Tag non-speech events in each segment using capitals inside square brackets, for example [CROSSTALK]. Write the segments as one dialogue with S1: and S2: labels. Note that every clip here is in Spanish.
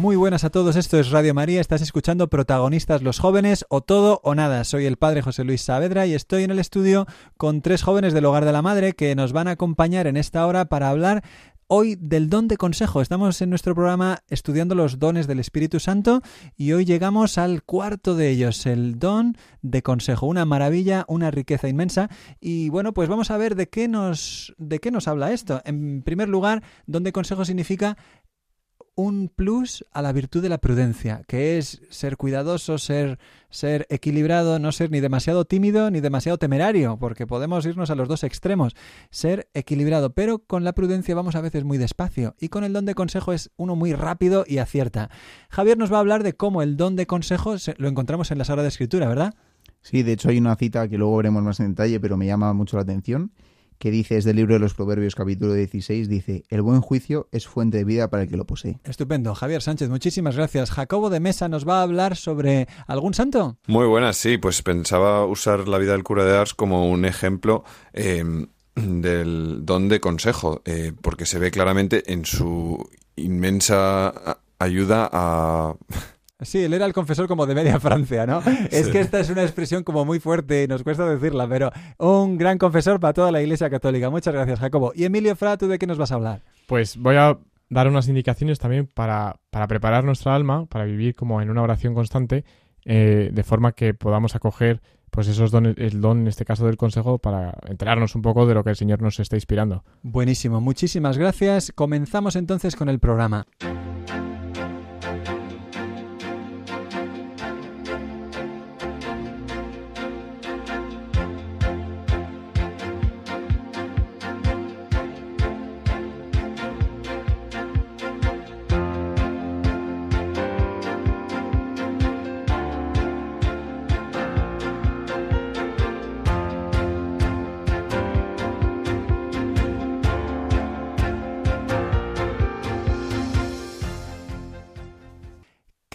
S1: Muy buenas a todos, esto es Radio María, estás escuchando Protagonistas los jóvenes o todo o nada. Soy el padre José Luis Saavedra y estoy en el estudio con tres jóvenes del Hogar de la Madre que nos van a acompañar en esta hora para hablar hoy del don de consejo. Estamos en nuestro programa estudiando los dones del Espíritu Santo y hoy llegamos al cuarto de ellos, el don de consejo. Una maravilla, una riqueza inmensa. Y bueno, pues vamos a ver de qué nos, de qué nos habla esto. En primer lugar, don de consejo significa un plus a la virtud de la prudencia, que es ser cuidadoso, ser, ser equilibrado, no ser ni demasiado tímido ni demasiado temerario, porque podemos irnos a los dos extremos, ser equilibrado, pero con la prudencia vamos a veces muy despacio y con el don de consejo es uno muy rápido y acierta. Javier nos va a hablar de cómo el don de consejo lo encontramos en la Sagrada Escritura, ¿verdad?
S2: Sí, de hecho hay una cita que luego veremos más en detalle, pero me llama mucho la atención que dice, es del libro de los Proverbios capítulo 16, dice, el buen juicio es fuente de vida para el que lo posee.
S1: Estupendo. Javier Sánchez, muchísimas gracias. Jacobo de Mesa nos va a hablar sobre algún santo.
S3: Muy buenas, sí, pues pensaba usar la vida del cura de Ars como un ejemplo. Eh, del don de consejo, eh, porque se ve claramente en su inmensa ayuda a
S1: Sí, él era el confesor como de media [LAUGHS] Francia, ¿no? Es que esta es una expresión como muy fuerte y nos cuesta decirla, pero un gran confesor para toda la Iglesia Católica. Muchas gracias, Jacobo. Y Emilio Fra, ¿tú de qué nos vas a hablar?
S4: Pues voy a dar unas indicaciones también para, para preparar nuestra alma, para vivir como en una oración constante, eh, de forma que podamos acoger pues esos dones, el don en este caso del consejo para enterarnos un poco de lo que el Señor nos está inspirando.
S1: Buenísimo, muchísimas gracias. Comenzamos entonces con el programa.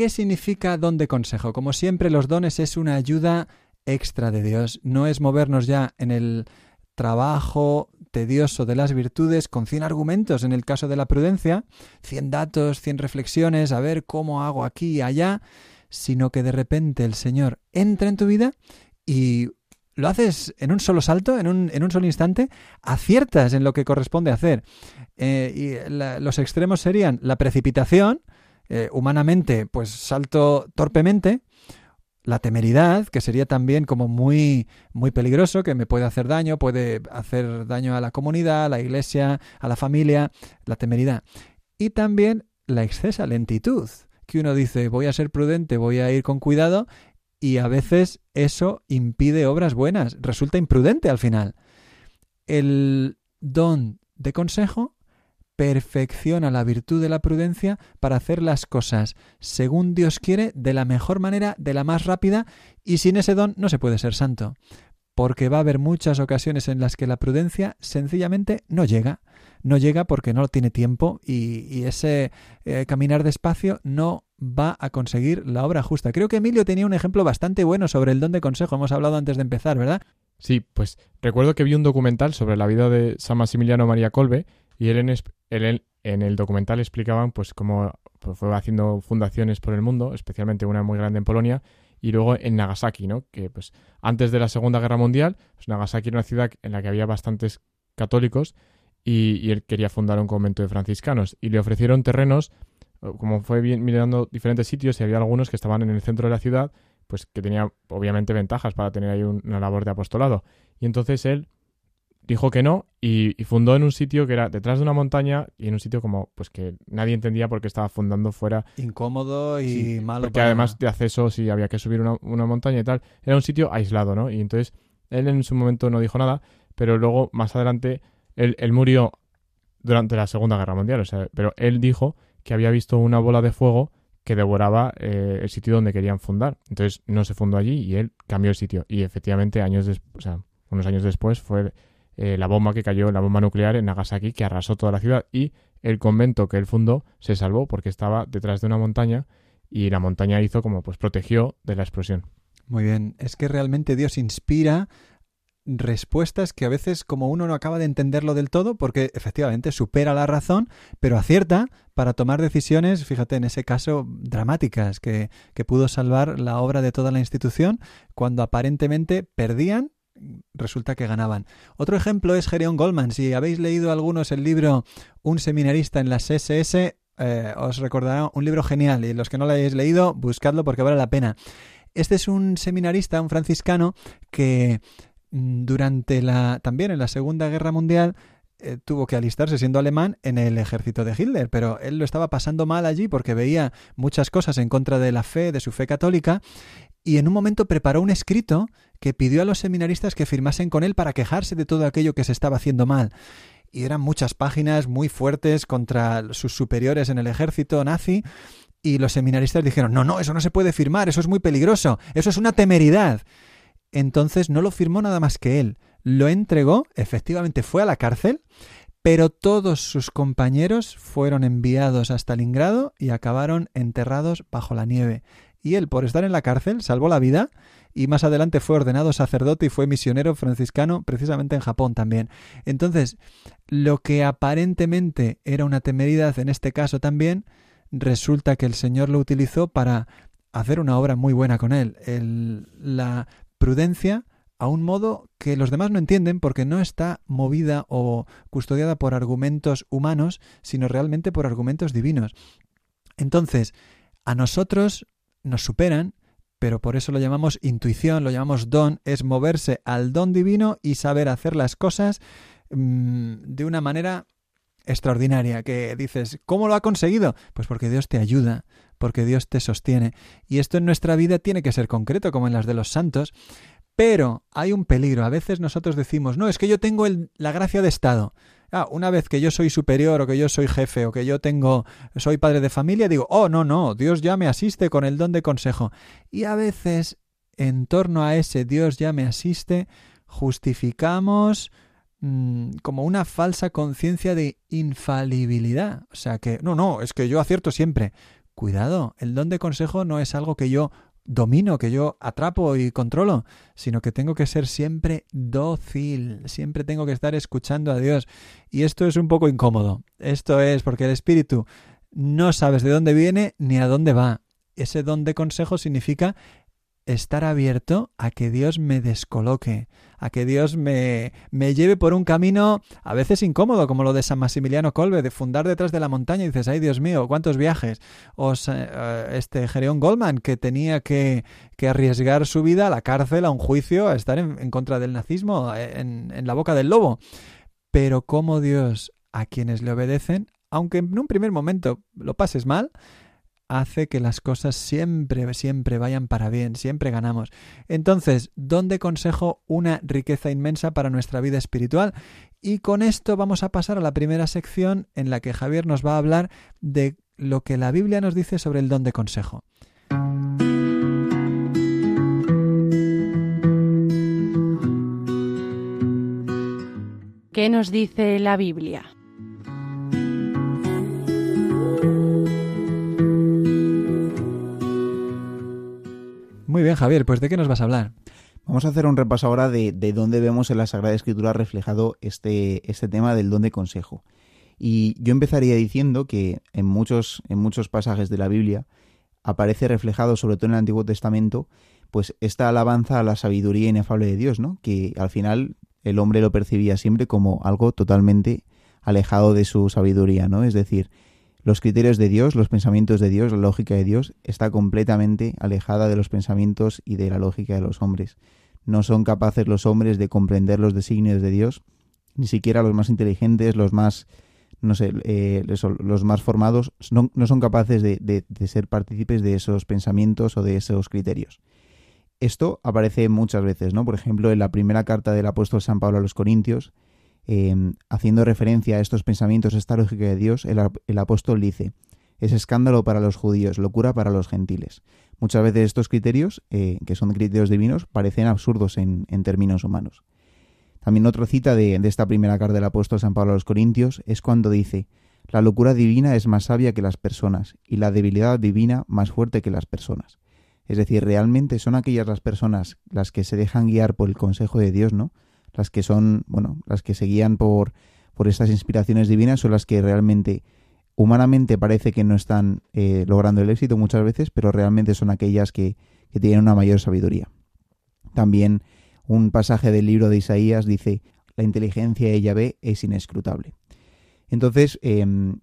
S1: ¿Qué significa don de consejo? Como siempre, los dones es una ayuda extra de Dios. No es movernos ya en el trabajo tedioso de las virtudes con 100 argumentos en el caso de la prudencia, 100 datos, 100 reflexiones, a ver cómo hago aquí y allá, sino que de repente el Señor entra en tu vida y lo haces en un solo salto, en un, en un solo instante, aciertas en lo que corresponde hacer. Eh, y los extremos serían la precipitación, eh, humanamente, pues salto torpemente, la temeridad, que sería también como muy, muy peligroso, que me puede hacer daño, puede hacer daño a la comunidad, a la iglesia, a la familia, la temeridad. Y también la excesa lentitud, que uno dice, voy a ser prudente, voy a ir con cuidado, y a veces eso impide obras buenas, resulta imprudente al final. El don de consejo perfecciona la virtud de la prudencia para hacer las cosas según Dios quiere, de la mejor manera, de la más rápida, y sin ese don no se puede ser santo, porque va a haber muchas ocasiones en las que la prudencia sencillamente no llega, no llega porque no tiene tiempo y, ese eh, caminar despacio no va a conseguir la obra justa. Creo que Emilio tenía un ejemplo bastante bueno sobre el don de consejo, hemos hablado antes de empezar, ¿verdad?
S4: Sí, pues recuerdo que vi un documental sobre la vida de San Maximiliano María Colbe y él en, en el documental explicaban pues cómo pues, fue haciendo fundaciones por el mundo, especialmente una muy grande en Polonia, y luego en Nagasaki, ¿no? Que pues antes de la Segunda Guerra Mundial, pues Nagasaki era una ciudad en la que había bastantes católicos y, él quería fundar un convento de franciscanos y le ofrecieron terrenos, como fue mirando diferentes sitios y había algunos que estaban en el centro de la ciudad, pues que tenía obviamente ventajas para tener ahí una labor de apostolado. Y entonces él dijo que no y, fundó en un sitio que era detrás de una montaña y en un sitio como pues que nadie entendía por qué estaba fundando fuera.
S1: Incómodo y malo.
S4: Porque además de acceso, si había que subir una, montaña y tal, era un sitio aislado, ¿no? Y entonces él en su momento no dijo nada, pero luego más adelante él, murió durante la Segunda Guerra Mundial. O sea, pero él dijo que había visto una bola de fuego que devoraba eh, el sitio donde querían fundar. Entonces no se fundó allí y él cambió el sitio. Y efectivamente, años o sea, unos años después fue eh, la bomba que cayó, la bomba nuclear en Nagasaki, que arrasó toda la ciudad. Y el convento que él fundó se salvó porque estaba detrás de una montaña y la montaña hizo como pues protegió de la explosión.
S1: Muy bien, es que realmente Dios inspira respuestas que a veces como uno no acaba de entenderlo del todo porque efectivamente supera la razón, pero acierta para tomar decisiones, fíjate, en ese caso dramáticas, que, que pudo salvar la obra de toda la institución cuando aparentemente perdían resulta que ganaban. Otro ejemplo es Gereon Goldman. Si habéis leído algunos el libro Un seminarista en las SS, eh, os recordará un libro genial y los que no lo hayáis leído, buscadlo porque vale la pena. Este es un seminarista, un franciscano, que Mm, durante la también en la Segunda Guerra Mundial eh, tuvo que alistarse siendo alemán en el ejército de Hitler, pero él lo estaba pasando mal allí porque veía muchas cosas en contra de la fe, de su fe católica, y en un momento preparó un escrito que pidió a los seminaristas que firmasen con él para quejarse de todo aquello que se estaba haciendo mal. Y eran muchas páginas muy fuertes contra sus superiores en el ejército nazi, y los seminaristas dijeron, no, no, eso no se puede firmar, eso es muy peligroso, eso es una temeridad entonces no lo firmó nada más que él. Lo entregó, efectivamente fue a la cárcel, pero todos sus compañeros fueron enviados hasta Stalingrado y acabaron enterrados bajo la nieve. Y él, por estar en la cárcel, salvó la vida y más adelante fue ordenado sacerdote y fue misionero franciscano precisamente en Japón también. Entonces, lo que aparentemente era una temeridad en este caso también, resulta que el Señor lo utilizó para hacer una obra muy buena con él. La prudencia a un modo que los demás no entienden porque no está movida o custodiada por argumentos humanos, sino realmente por argumentos divinos. Entonces, a nosotros nos superan, pero por eso lo llamamos intuición, lo llamamos don, es moverse al don divino y saber hacer las cosas mm, de una manera extraordinaria, que dices, ¿cómo lo ha conseguido? Pues porque Dios te ayuda, porque Dios te sostiene. Y esto en nuestra vida tiene que ser concreto, como en las de los santos. Pero hay un peligro. A veces nosotros decimos, no, es que yo tengo la gracia de Estado. Ah, una vez que yo soy superior o que yo soy jefe o que yo tengo soy padre de familia, digo, oh, no, no, Dios ya me asiste con el don de consejo. Y a veces, en torno a ese Dios ya me asiste, justificamos mm, como una falsa conciencia de infalibilidad. O sea que, no, no, es que yo acierto siempre. Cuidado, el don de consejo no es algo que yo domino, que yo atrapo y controlo, sino que tengo que ser siempre dócil, siempre tengo que estar escuchando a Dios. Y esto es un poco incómodo. Esto es porque el espíritu no sabes de dónde viene ni a dónde va. Ese don de consejo significa estar abierto a que Dios me descoloque, a que Dios me, me, lleve por un camino a veces incómodo, como lo de San Maximiliano Colbe, de fundar detrás de la montaña y dices, ay Dios mío, cuántos viajes. O eh, este Gereón Goldman, que tenía que, que, arriesgar su vida a la cárcel, a un juicio, a estar en, en contra del nazismo, en, en la boca del lobo. Pero como Dios a quienes le obedecen, aunque en un primer momento lo pases mal, hace que las cosas siempre, siempre vayan para bien, siempre ganamos. Entonces, ¿dónde consejo una riqueza inmensa para nuestra vida espiritual? Y con esto vamos a pasar a la primera sección en la que Javier nos va a hablar de lo que la Biblia nos dice sobre el don de consejo.
S5: ¿Qué nos dice la Biblia?
S1: Muy bien, Javier, pues ¿de qué nos vas a hablar?
S2: Vamos a hacer un repaso ahora de, dónde vemos en la Sagrada Escritura reflejado este, este tema del don de consejo. Y yo empezaría diciendo que en muchos, en muchos pasajes de la Biblia aparece reflejado, sobre todo en el Antiguo Testamento, pues esta alabanza a la sabiduría inefable de Dios, ¿no? Que al final el hombre lo percibía siempre como algo totalmente alejado de su sabiduría, ¿no? Es decir, los criterios de Dios, los pensamientos de Dios, la lógica de Dios está completamente alejada de los pensamientos y de la lógica de los hombres. No son capaces los hombres de comprender los designios de Dios, ni siquiera los más inteligentes, los más, no sé, eh, los más formados, no, son capaces de, de ser partícipes de esos pensamientos o de esos criterios. Esto aparece muchas veces, ¿no? Por ejemplo, en la primera carta del apóstol San Pablo a los Corintios, em, haciendo referencia a estos pensamientos, esta lógica de Dios, el, apóstol dice, es escándalo para los judíos, locura para los gentiles. Muchas veces estos criterios, eh, que son criterios divinos, parecen absurdos en, términos humanos. También otra cita de, de, esta primera carta del apóstol San Pablo a los Corintios es cuando dice, la locura divina es más sabia que las personas y la debilidad divina más fuerte que las personas. Es decir, realmente son aquellas las personas las que se dejan guiar por el consejo de Dios, ¿no? Las que son, bueno, las que se guían por, por estas inspiraciones divinas son las que realmente humanamente parece que no están eh, logrando el éxito muchas veces, pero realmente son aquellas que, que tienen una mayor sabiduría. También un pasaje del libro de Isaías dice, la inteligencia de Yahvé es inescrutable. Entonces, em,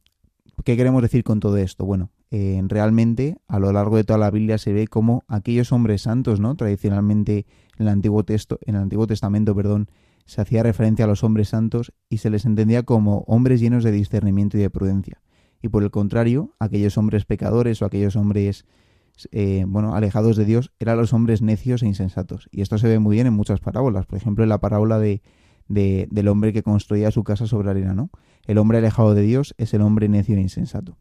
S2: ¿qué queremos decir con todo esto? Bueno, eh, realmente a lo largo de toda la Biblia se ve como aquellos hombres santos, ¿no? Tradicionalmente en el Antiguo, en el Antiguo Testamento, perdón, se hacía referencia a los hombres santos y se les entendía como hombres llenos de discernimiento y de prudencia. Y por el contrario, aquellos hombres pecadores o aquellos hombres eh, bueno, alejados de Dios eran los hombres necios e insensatos. Y esto se ve muy bien en muchas parábolas. Por ejemplo, en la parábola de, del hombre que construía su casa sobre arena, ¿no? El hombre alejado de Dios es el hombre necio e insensato.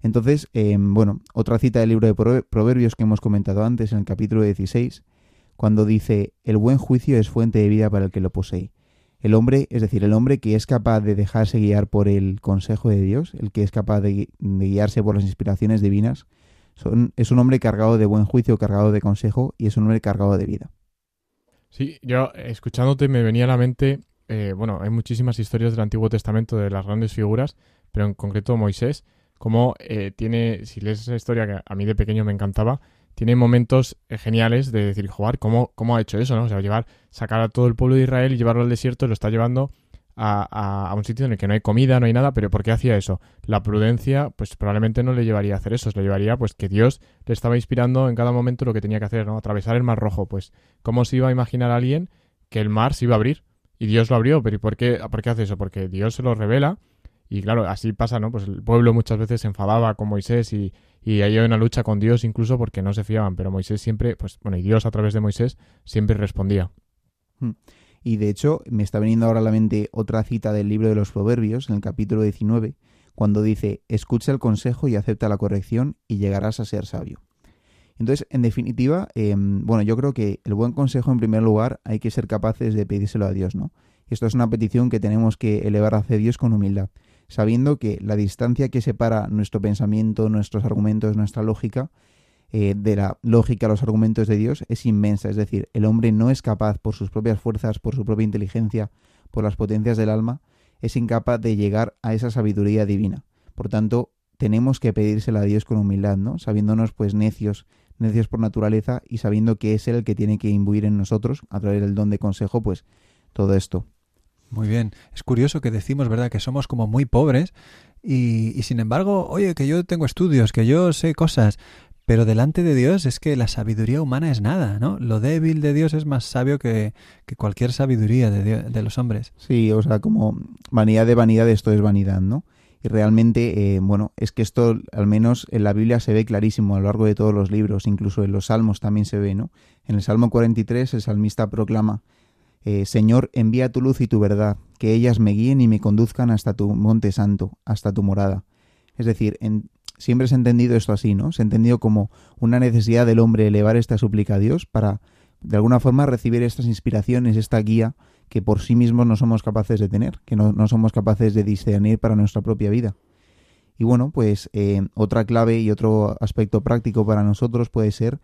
S2: Entonces, em, bueno, otra cita del libro de Proverbios que hemos comentado antes, en el capítulo 16, cuando dice, el buen juicio es fuente de vida para el que lo posee. El hombre, es decir, el hombre que es capaz de dejarse guiar por el consejo de Dios, el que es capaz de, guiarse por las inspiraciones divinas, son, es un hombre cargado de buen juicio, cargado de consejo y es un hombre cargado de vida.
S4: Sí, yo escuchándote me venía a la mente, eh, bueno, hay muchísimas historias del Antiguo Testamento de las grandes figuras, pero en concreto Moisés, como eh, tiene, si lees esa historia que a mí de pequeño me encantaba, tiene momentos eh, geniales de decir, jugar, ¿cómo, ¿cómo ha hecho eso? ¿no? O sea, llevar, sacar a todo el pueblo de Israel y llevarlo al desierto, lo está llevando a, a, un sitio en el que no hay comida, no hay nada, pero ¿por qué hacía eso? La prudencia, pues probablemente no le llevaría a hacer eso, le llevaría pues que Dios le estaba inspirando en cada momento lo que tenía que hacer, ¿no? Atravesar el Mar Rojo, pues ¿cómo se iba a imaginar alguien que el mar se iba a abrir? Y Dios lo abrió, pero ¿y por qué, por qué hace eso? Porque Dios se lo revela y claro, así pasa, ¿no? Pues el pueblo muchas veces se enfadaba con Moisés y, y hay una lucha con Dios incluso porque no se fiaban, pero Moisés siempre, pues bueno, y Dios a través de Moisés siempre respondía.
S2: Hmm. Y de hecho, me está viniendo ahora a la mente otra cita del libro de los Proverbios, en el capítulo 19, cuando dice, escucha el consejo y acepta la corrección y llegarás a ser sabio. Entonces, en definitiva, em, bueno, yo creo que el buen consejo, en primer lugar, hay que ser capaces de pedírselo a Dios, ¿no? Esto es una petición que tenemos que elevar hacia Dios con humildad sabiendo que la distancia que separa nuestro pensamiento, nuestros argumentos, nuestra lógica, eh, de la lógica a los argumentos de Dios es inmensa. Es decir, el hombre no es capaz, por sus propias fuerzas, por su propia inteligencia, por las potencias del alma, es incapaz de llegar a esa sabiduría divina. Por tanto, tenemos que pedírsela a Dios con humildad, ¿no? Sabiéndonos pues necios, necios por naturaleza y sabiendo que es Él el que tiene que imbuir en nosotros, a través del don de consejo, pues todo esto.
S1: Muy bien. Es curioso que decimos, ¿verdad?, que somos como muy pobres y, y, sin embargo, oye, que yo tengo estudios, que yo sé cosas, pero delante de Dios es que la sabiduría humana es nada, ¿no? Lo débil de Dios es más sabio que, que cualquier sabiduría de, de, los hombres.
S2: Sí, o sea, como vanidad de vanidad, esto es vanidad, ¿no? Y realmente, eh, bueno, es que esto al menos en la Biblia se ve clarísimo a lo largo de todos los libros, incluso en los salmos también se ve, ¿no? En el Salmo 43 el salmista proclama, eh, Señor, envía tu luz y tu verdad, que ellas me guíen y me conduzcan hasta tu monte santo, hasta tu morada. Es decir, en, siempre se ha entendido esto así, ¿no? Se ha entendido como una necesidad del hombre elevar esta súplica a Dios para, de alguna forma, recibir estas inspiraciones, esta guía que por sí mismos no somos capaces de tener, que no, no somos capaces de discernir para nuestra propia vida. Y bueno, pues eh, otra clave y otro aspecto práctico para nosotros puede ser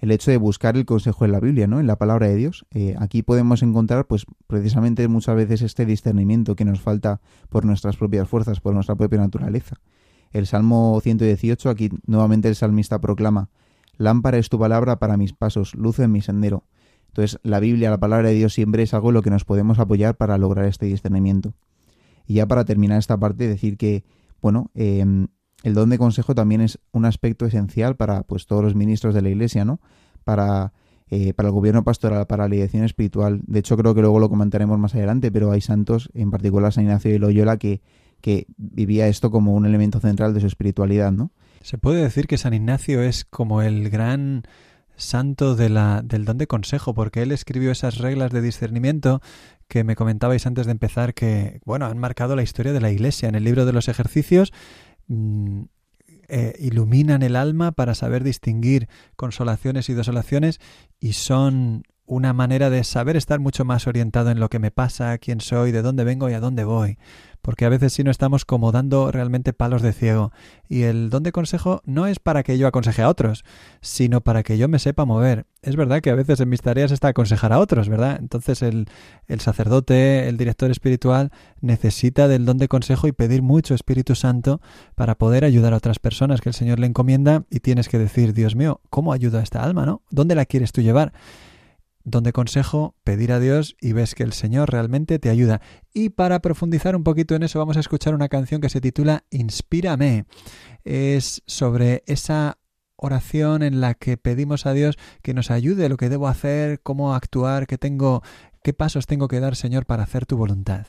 S2: el hecho de buscar el consejo en la Biblia, ¿no? En la palabra de Dios. Eh, aquí podemos encontrar, pues, precisamente muchas veces este discernimiento que nos falta por nuestras propias fuerzas, por nuestra propia naturaleza. El Salmo 118, aquí nuevamente el salmista proclama, Lámpara es tu palabra para mis pasos, luz en mi sendero. Entonces, la Biblia, la palabra de Dios siempre es algo en lo que nos podemos apoyar para lograr este discernimiento. Y ya para terminar esta parte, decir que, bueno, eh, el don de consejo también es un aspecto esencial para pues todos los ministros de la Iglesia, ¿no? Para, eh, para el gobierno pastoral, para la dirección espiritual. De hecho, creo que luego lo comentaremos más adelante, pero hay santos, en particular San Ignacio de Loyola, que, que vivía esto como un elemento central de su espiritualidad, ¿no?
S1: Se puede decir que San Ignacio es como el gran
S6: santo del don de consejo, porque él escribió esas reglas de discernimiento que me comentabais antes de empezar, que, bueno, han marcado la historia de la Iglesia. En el libro de los ejercicios mm, eh, iluminan el alma para saber distinguir consolaciones y desolaciones y son una manera de saber estar mucho más orientado en lo que me pasa, quién soy, de dónde vengo y a dónde voy. Porque a veces si no estamos como dando realmente palos de ciego. Y el don de consejo no es para que yo aconseje a otros, sino para que yo me sepa mover. Es verdad que a veces en mis tareas está aconsejar a otros, ¿verdad? Entonces el, sacerdote, el director espiritual, necesita del don de consejo y pedir mucho Espíritu Santo para poder ayudar a otras personas que el Señor le encomienda y tienes que decir, Dios mío, ¿cómo ayuda a esta alma, no? ¿Dónde la quieres tú llevar? Donde consejo pedir a Dios y ves que el Señor realmente te ayuda. Y para profundizar un poquito en eso vamos a escuchar una canción que se titula Inspírame. Es sobre esa oración en la que pedimos a Dios que nos ayude lo que debo hacer, cómo actuar, qué qué pasos tengo que dar, Señor, para hacer tu voluntad.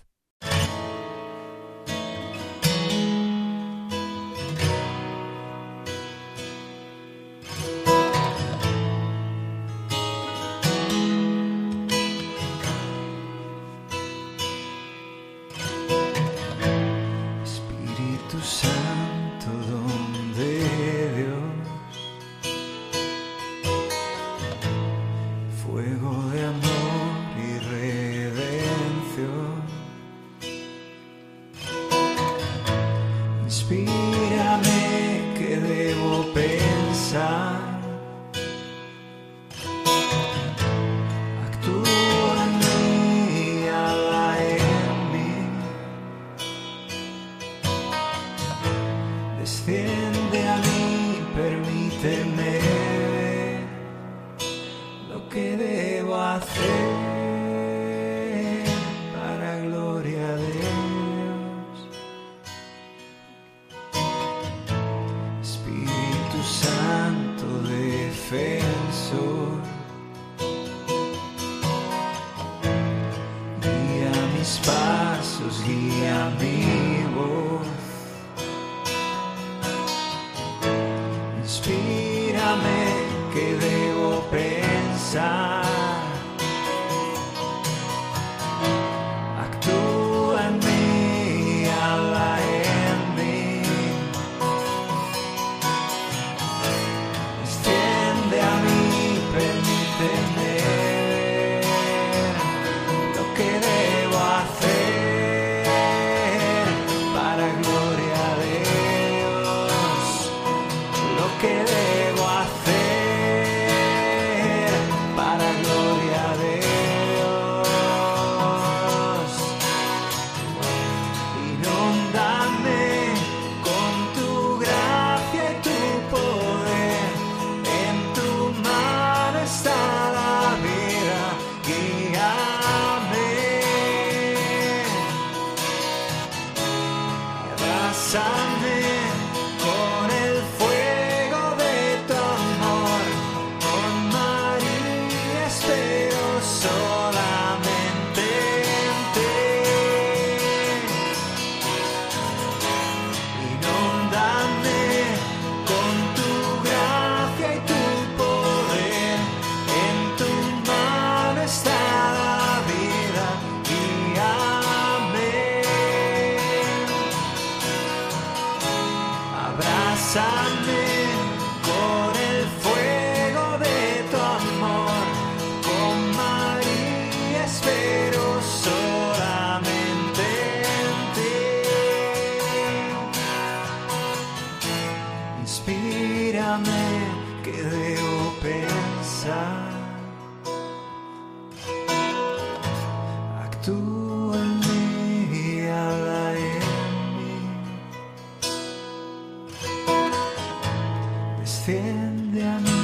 S6: desciende a mí,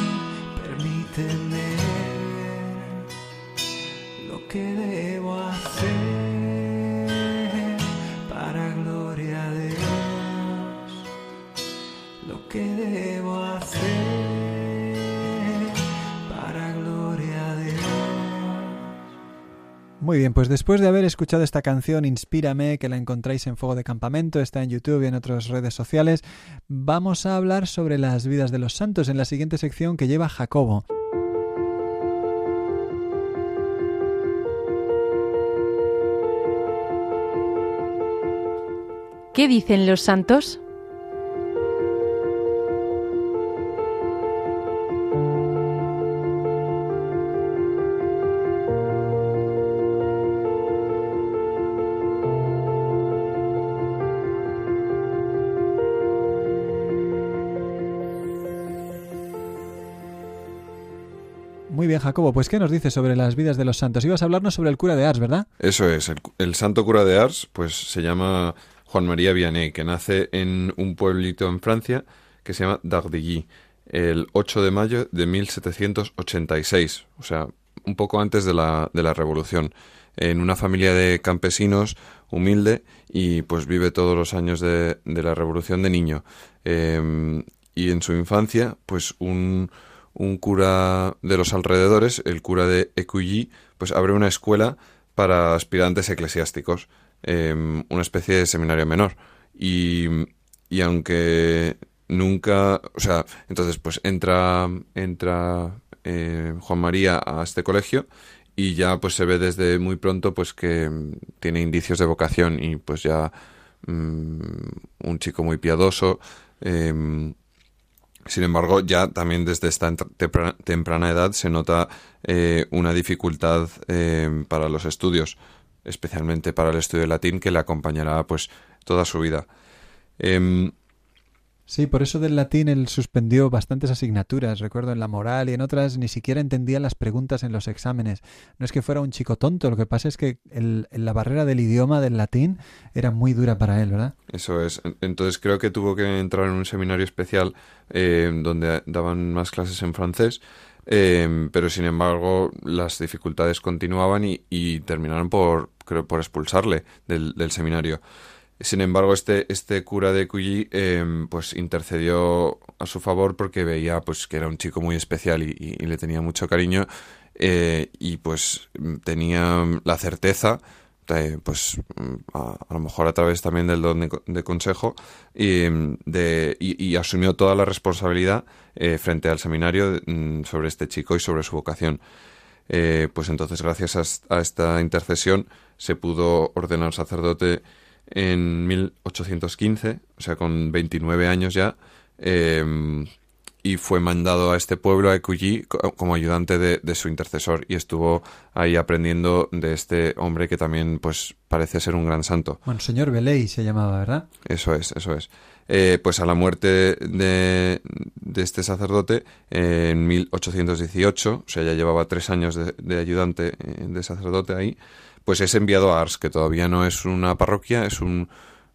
S6: permíteme lo que debo. Muy bien, pues después de haber escuchado esta canción Inspírame, que la encontráis en Fuego de Campamento, está en YouTube y en otras redes sociales, vamos a hablar sobre las vidas de los santos en la siguiente sección que lleva Jacobo.
S7: ¿Qué dicen los santos?
S1: Jacobo, pues ¿qué nos dices sobre las vidas de los santos? Ibas a hablarnos sobre el cura de Ars, ¿verdad?
S3: Eso es, el, santo cura de Ars, pues se llama Juan María Vianney, que nace en un pueblito en Francia que se llama Dardilly, el 8 de mayo de 1786, o sea, un poco antes de la, de la Revolución, en una familia de campesinos humilde y pues vive todos los años de, la Revolución de niño. Eh, y en su infancia, pues un, un cura de los alrededores, el cura de Écully, pues abre una escuela para aspirantes eclesiásticos, eh, una especie de seminario menor. Y, y, aunque nunca, o sea, entonces pues entra, entra eh, Juan María a este colegio y ya pues se ve desde muy pronto pues que tiene indicios de vocación y pues ya mmm, un chico muy piadoso. Eh, sin embargo, ya también desde esta temprana edad se nota eh, una dificultad eh, para los estudios, especialmente para el estudio de latín, que le acompañará pues toda su vida. Eh,
S1: Sí, por eso del latín él suspendió bastantes asignaturas, recuerdo en la moral y en otras ni siquiera entendía las preguntas en los exámenes. No es que fuera un chico tonto, lo que pasa es que el, la barrera del idioma del latín era muy dura para él, ¿verdad?
S3: Eso es. Entonces creo que tuvo que entrar en un seminario especial eh, donde daban más clases en francés. Eh, pero sin embargo las dificultades continuaban y, y terminaron por creo por expulsarle del, del seminario. Sin embargo, este, este cura de Cuyi eh, pues intercedió a su favor porque veía pues que era un chico muy especial y, le tenía mucho cariño eh, y pues tenía la certeza de, pues a, a, lo mejor a través también del don de, de consejo y, de, y, y, asumió toda la responsabilidad eh, frente al seminario mm, sobre este chico y sobre su vocación. Eh, pues entonces gracias a, a esta intercesión se pudo ordenar sacerdote en 1815, o sea, con 29 años ya, eh, y fue mandado a este pueblo, a Écully, como ayudante de, de, su intercesor, y estuvo ahí aprendiendo de este hombre que también, pues, parece ser un gran santo.
S1: Bueno, señor Beley se llamaba, ¿verdad?
S3: Eso es, eso es. Eh, pues a la muerte de, de este sacerdote eh, en 1818, o sea, ya llevaba tres años de, de ayudante de sacerdote ahí, pues es enviado a Ars, que todavía no es una parroquia, es un,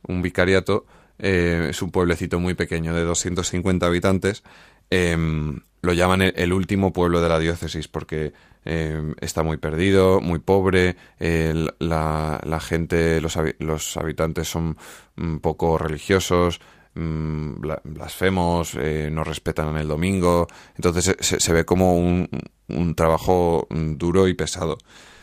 S3: un vicariato, eh, es un pueblecito muy pequeño de 250 habitantes. Eh, lo llaman el, último pueblo de la diócesis porque eh, está muy perdido, muy pobre, la, la, gente, los, los, habitantes son un poco religiosos, mm, blasfemos, eh, no respetan el domingo, entonces se, se ve como un, un trabajo duro y pesado.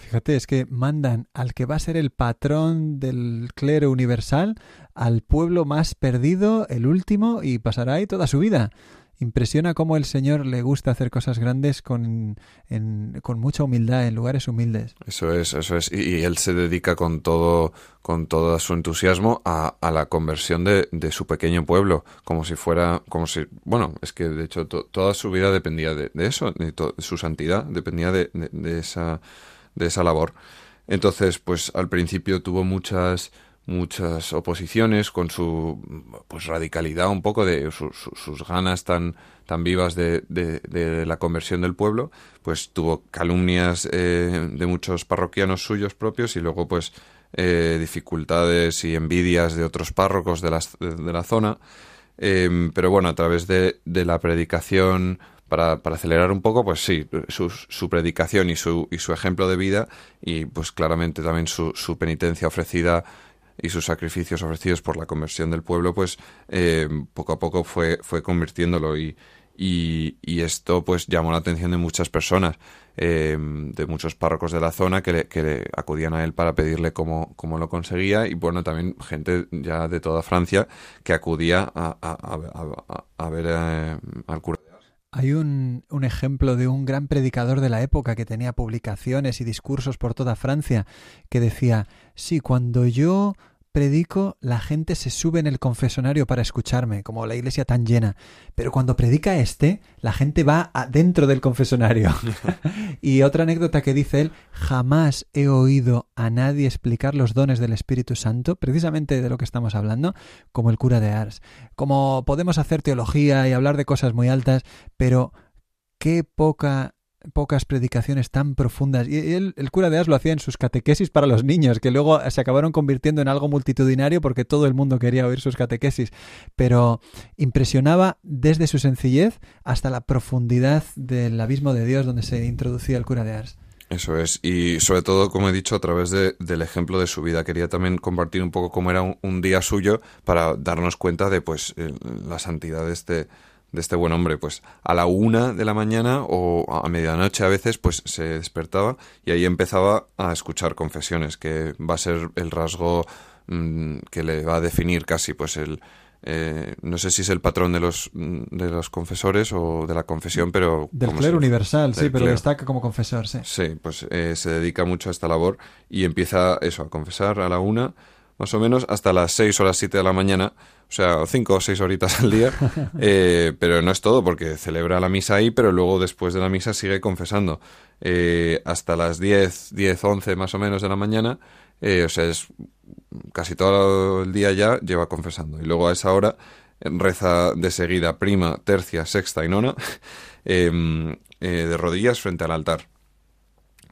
S1: Fíjate, es que mandan al que va a ser el patrón del clero universal al pueblo más perdido, el último, y pasará ahí toda su vida. Impresiona cómo el Señor le gusta hacer cosas grandes con, en, con mucha humildad, en lugares humildes.
S3: Eso es, eso es. Y, él se dedica con todo, con todo su entusiasmo a, a la conversión de, de, su pequeño pueblo, como si fuera, como si, bueno, es que de hecho to, toda su vida dependía de, de eso, de, su santidad, dependía de, de esa de esa labor. Entonces, pues al principio tuvo muchas muchas oposiciones con su pues radicalidad un poco de su, su, sus ganas tan tan vivas de, de, la conversión del pueblo pues tuvo calumnias eh, de muchos parroquianos suyos propios y luego pues eh, dificultades y envidias de otros párrocos de, las, de, la zona eh, pero bueno a través de la predicación para, para, acelerar un poco, pues sí, su, su predicación y su, y su, ejemplo de vida y pues claramente también su, su, penitencia ofrecida y sus sacrificios ofrecidos por la conversión del pueblo, pues eh, poco a poco fue, fue convirtiéndolo y, y, esto pues llamó la atención de muchas personas, eh, de muchos párrocos de la zona que, le, que le acudían a él para pedirle cómo, cómo, lo conseguía y bueno, también gente ya de toda Francia que acudía a, a, a, a ver eh, al cura
S1: hay un, ejemplo de un gran predicador de la época que tenía publicaciones y discursos por toda Francia que decía, sí, cuando yo predico, la gente se sube en el confesonario para escucharme, como la iglesia tan llena. Pero cuando predica este, la gente va dentro del confesonario. [LAUGHS] y otra anécdota que dice él, jamás he oído a nadie explicar los dones del Espíritu Santo, precisamente de lo que estamos hablando, como el cura de Ars. Como podemos hacer teología y hablar de cosas muy altas, pero qué poca pocas predicaciones tan profundas. Y el cura de Ars lo hacía en sus catequesis para los niños, que luego se acabaron convirtiendo en algo multitudinario porque todo el mundo quería oír sus catequesis. Pero impresionaba desde su sencillez hasta la profundidad del abismo de Dios donde se introducía el cura de Ars.
S3: Eso es, y sobre todo, como he dicho, a través del ejemplo de su vida. Quería también compartir un poco cómo era un, día suyo para darnos cuenta de pues la santidad de este, de este buen hombre, pues a la una de la mañana o a medianoche a veces, pues se despertaba y ahí empezaba a escuchar confesiones, que va a ser el rasgo mm, que le va a definir casi, pues el, eh, no sé si es el patrón de los de los confesores o de la confesión, pero
S1: del clero universal, sí, pero destaca como confesor, sí.
S3: Sí, pues eh, se dedica mucho a esta labor y empieza eso a confesar a la una más o menos, hasta las 6 o las 7 de la mañana, o sea, 5 o 6 horitas al día, [LAUGHS] eh, pero no es todo, porque celebra la misa ahí, pero luego después de la misa sigue confesando. Eh, hasta las 10, 10, 11 más o menos de la mañana, eh, o sea, es casi todo el día ya lleva confesando. Y luego a esa hora reza de seguida prima, tercia, sexta y nona, [LAUGHS] em, de rodillas frente al altar.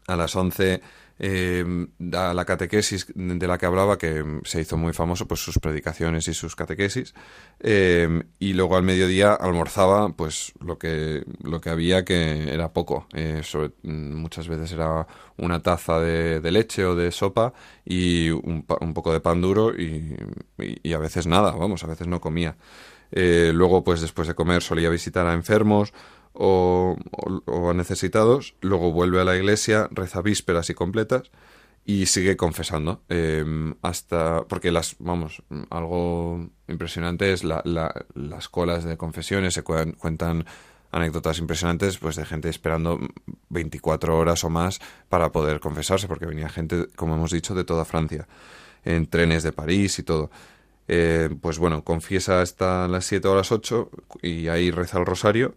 S3: A las 11 eh, la catequesis de la que hablaba, que se hizo muy famoso, pues sus predicaciones y sus catequesis, em, y luego al mediodía almorzaba, pues lo que, lo que había que era poco, eh, muchas veces era una taza de, leche o de sopa y un, un poco de pan duro y, y, a veces nada, vamos, a veces no comía. Eh, luego, pues después de comer solía visitar a enfermos o, a necesitados, luego vuelve a la iglesia, reza vísperas y completas y sigue confesando. Em, hasta porque las vamos algo impresionante es la, las colas de confesiones se cuentan anécdotas impresionantes pues de gente esperando 24 horas o más para poder confesarse porque venía gente como hemos dicho de toda Francia en trenes de París y todo. Eh, pues bueno confiesa hasta las 7 o las 8 y ahí reza el rosario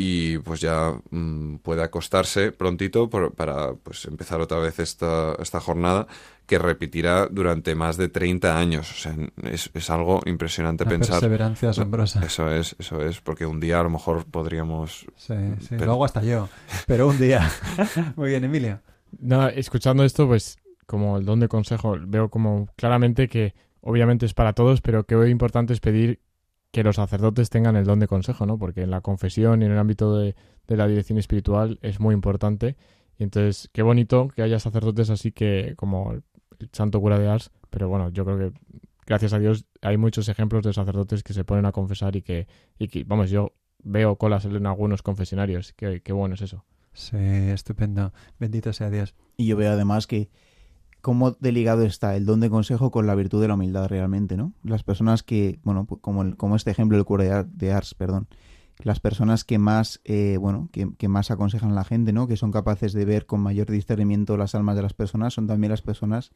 S3: y pues ya mm, puede acostarse prontito para pues empezar otra vez esta, esta jornada que repetirá durante más de 30 años. O sea, es, es algo impresionante
S1: Una
S3: pensar.
S1: Perseverancia asombrosa.
S3: Eso es, eso es, porque un día a lo mejor podríamos.
S1: Sí, sí, lo hago hasta yo, pero un día. [LAUGHS] Muy bien, Emilio.
S4: Escuchando esto, pues como el don de consejo, veo como claramente que obviamente es para todos, pero que hoy importante es pedir que los sacerdotes tengan el don de consejo, ¿no? Porque en la confesión y en el ámbito de, la dirección espiritual es muy importante. Y entonces, qué bonito que haya sacerdotes así que, como el santo cura de Ars, pero bueno, yo creo que gracias a Dios hay muchos ejemplos de sacerdotes que se ponen a confesar y que, y que vamos, yo veo colas en algunos confesionarios. Qué, qué bueno es eso.
S1: Sí, estupendo. Bendito sea Dios.
S2: Y yo veo además que cómo deligado está el don de consejo con la virtud de la humildad realmente, ¿no? Las personas que, bueno, pues como, como este ejemplo del cura de Ars, perdón, las personas que más, eh, bueno, que, más aconsejan a la gente, ¿no? Que son capaces de ver con mayor discernimiento las almas de las personas, son también las personas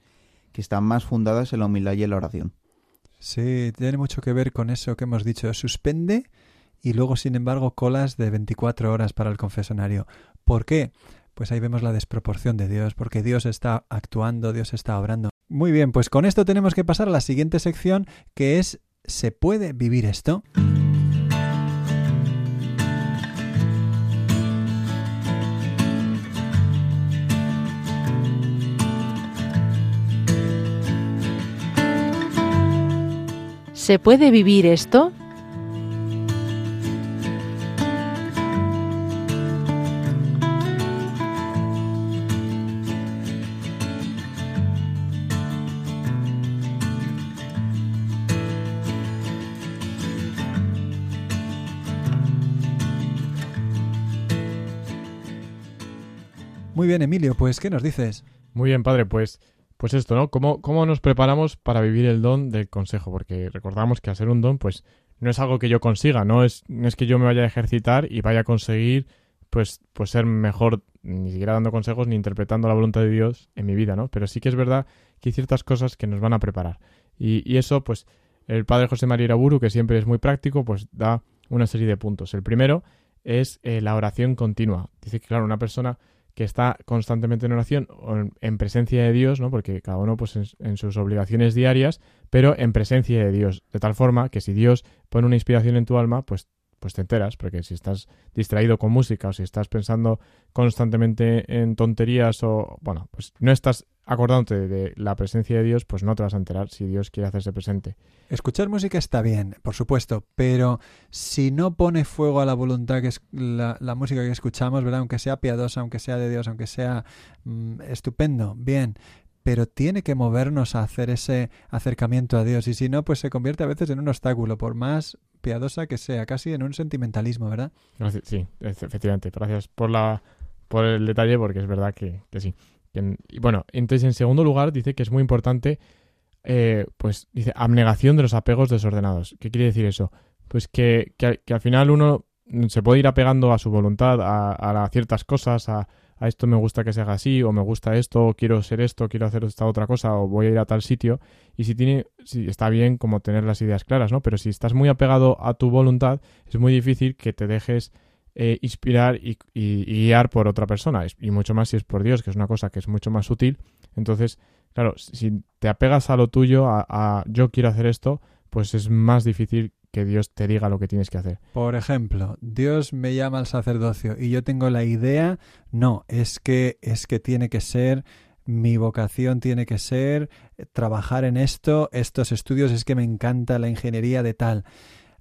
S2: que están más fundadas en la humildad y en la oración.
S1: Sí, tiene mucho que ver con eso que hemos dicho. Suspende y luego, sin embargo, colas de 24 horas para el confesonario. ¿Por qué? Pues ahí vemos la desproporción de Dios, porque Dios está actuando, Dios está obrando. Muy bien, pues con esto tenemos que pasar a la siguiente sección, que es ¿se puede vivir esto?
S5: ¿Se puede vivir esto?
S1: Bien, Emilio, pues ¿qué nos dices?
S4: Muy bien, padre, pues, pues esto, ¿no? ¿Cómo, ¿Cómo nos preparamos para vivir el don del consejo? Porque recordamos que hacer un don, pues no es algo que yo consiga, no es, no es que yo me vaya a ejercitar y vaya a conseguir pues, pues ser mejor ni siquiera dando consejos ni interpretando la voluntad de Dios en mi vida, ¿no? Pero sí que es verdad que hay ciertas cosas que nos van a preparar. Y, eso, pues, el padre José María Iraburu, que siempre es muy práctico, pues da una serie de puntos. El primero es eh, la oración continua. Dice que, claro, una persona que está constantemente en oración o en, en presencia de Dios, ¿no? Porque cada uno pues en, sus obligaciones diarias, pero en presencia de Dios, de tal forma que si Dios pone una inspiración en tu alma, pues pues te enteras, porque si estás distraído con música o si estás pensando constantemente en tonterías o, bueno, pues no estás acordándote de la presencia de Dios, pues no te vas a enterar si Dios quiere hacerse presente.
S1: Escuchar música está bien, por supuesto, pero si no pone fuego a la voluntad que es la, música que escuchamos, ¿verdad? Aunque sea piadosa, aunque sea de Dios, aunque sea mmm, estupendo, bien, pero tiene que movernos a hacer ese acercamiento a Dios y si no, pues se convierte a veces en un obstáculo, por más piadosa que sea, casi en un sentimentalismo, ¿verdad?
S4: Sí, efectivamente. Gracias por la por el detalle porque es verdad que, que sí. Bueno, entonces en segundo lugar dice que es muy importante, eh, pues dice abnegación de los apegos desordenados. ¿Qué quiere decir eso? Pues que, que, que al final uno se puede ir apegando a su voluntad, a, a, ciertas cosas, a, a esto me gusta que se haga así, o me gusta esto, o quiero ser esto, quiero hacer esta otra cosa, o voy a ir a tal sitio. Y si tiene, si está bien como tener las ideas claras, ¿no? Pero si estás muy apegado a tu voluntad, es muy difícil que te dejes eh, inspirar y, guiar por otra persona. Y mucho más si es por Dios, que es una cosa que es mucho más útil. Entonces, claro, si te apegas a lo tuyo, a, a yo quiero hacer esto, pues es más difícil que Dios te diga lo que tienes que hacer.
S1: Por ejemplo, Dios me llama al sacerdocio y yo tengo la idea, no, es que es que tiene que ser mi vocación tiene que ser trabajar en esto, estos estudios es que me encanta la ingeniería de tal.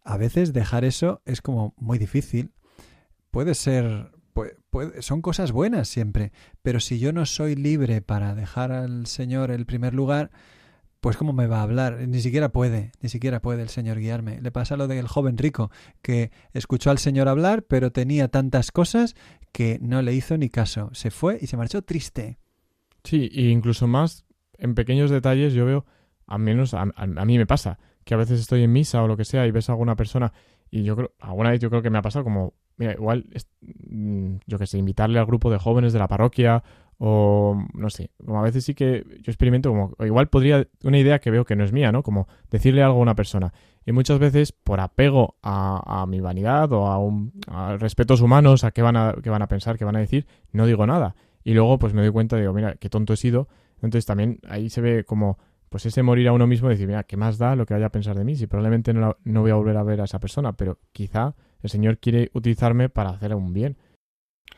S1: A veces dejar eso es como muy difícil. Puede ser puede, puede, son cosas buenas siempre, pero si yo no soy libre para dejar al Señor el primer lugar, pues cómo me va a hablar, ni siquiera puede, ni siquiera puede el Señor guiarme. Le pasa lo del joven rico, que escuchó al Señor hablar, pero tenía tantas cosas que no le hizo ni caso. Se fue y se marchó triste.
S4: Sí, e incluso más en pequeños detalles yo veo, al menos a, mí me pasa, que a veces estoy en misa o lo que sea y ves a alguna persona y yo creo, alguna vez yo creo que me ha pasado como, mira, igual, mm, yo que sé, invitarle al grupo de jóvenes de la parroquia o no sé, como a veces sí que yo experimento como, igual podría, una idea que veo que no es mía, ¿no? Como decirle algo a una persona. Y muchas veces, por apego a, a mi vanidad o a, un, a, respetos humanos, a qué van a, qué van a pensar, qué van a decir, no digo nada. Y luego pues me doy cuenta, digo, mira, qué tonto he sido. Entonces también ahí se ve como, pues ese morir a uno mismo decir, mira, ¿qué más da lo que vaya a pensar de mí? Si probablemente no, la, no voy a volver a ver a esa persona, pero quizá el Señor quiere utilizarme para hacer un bien.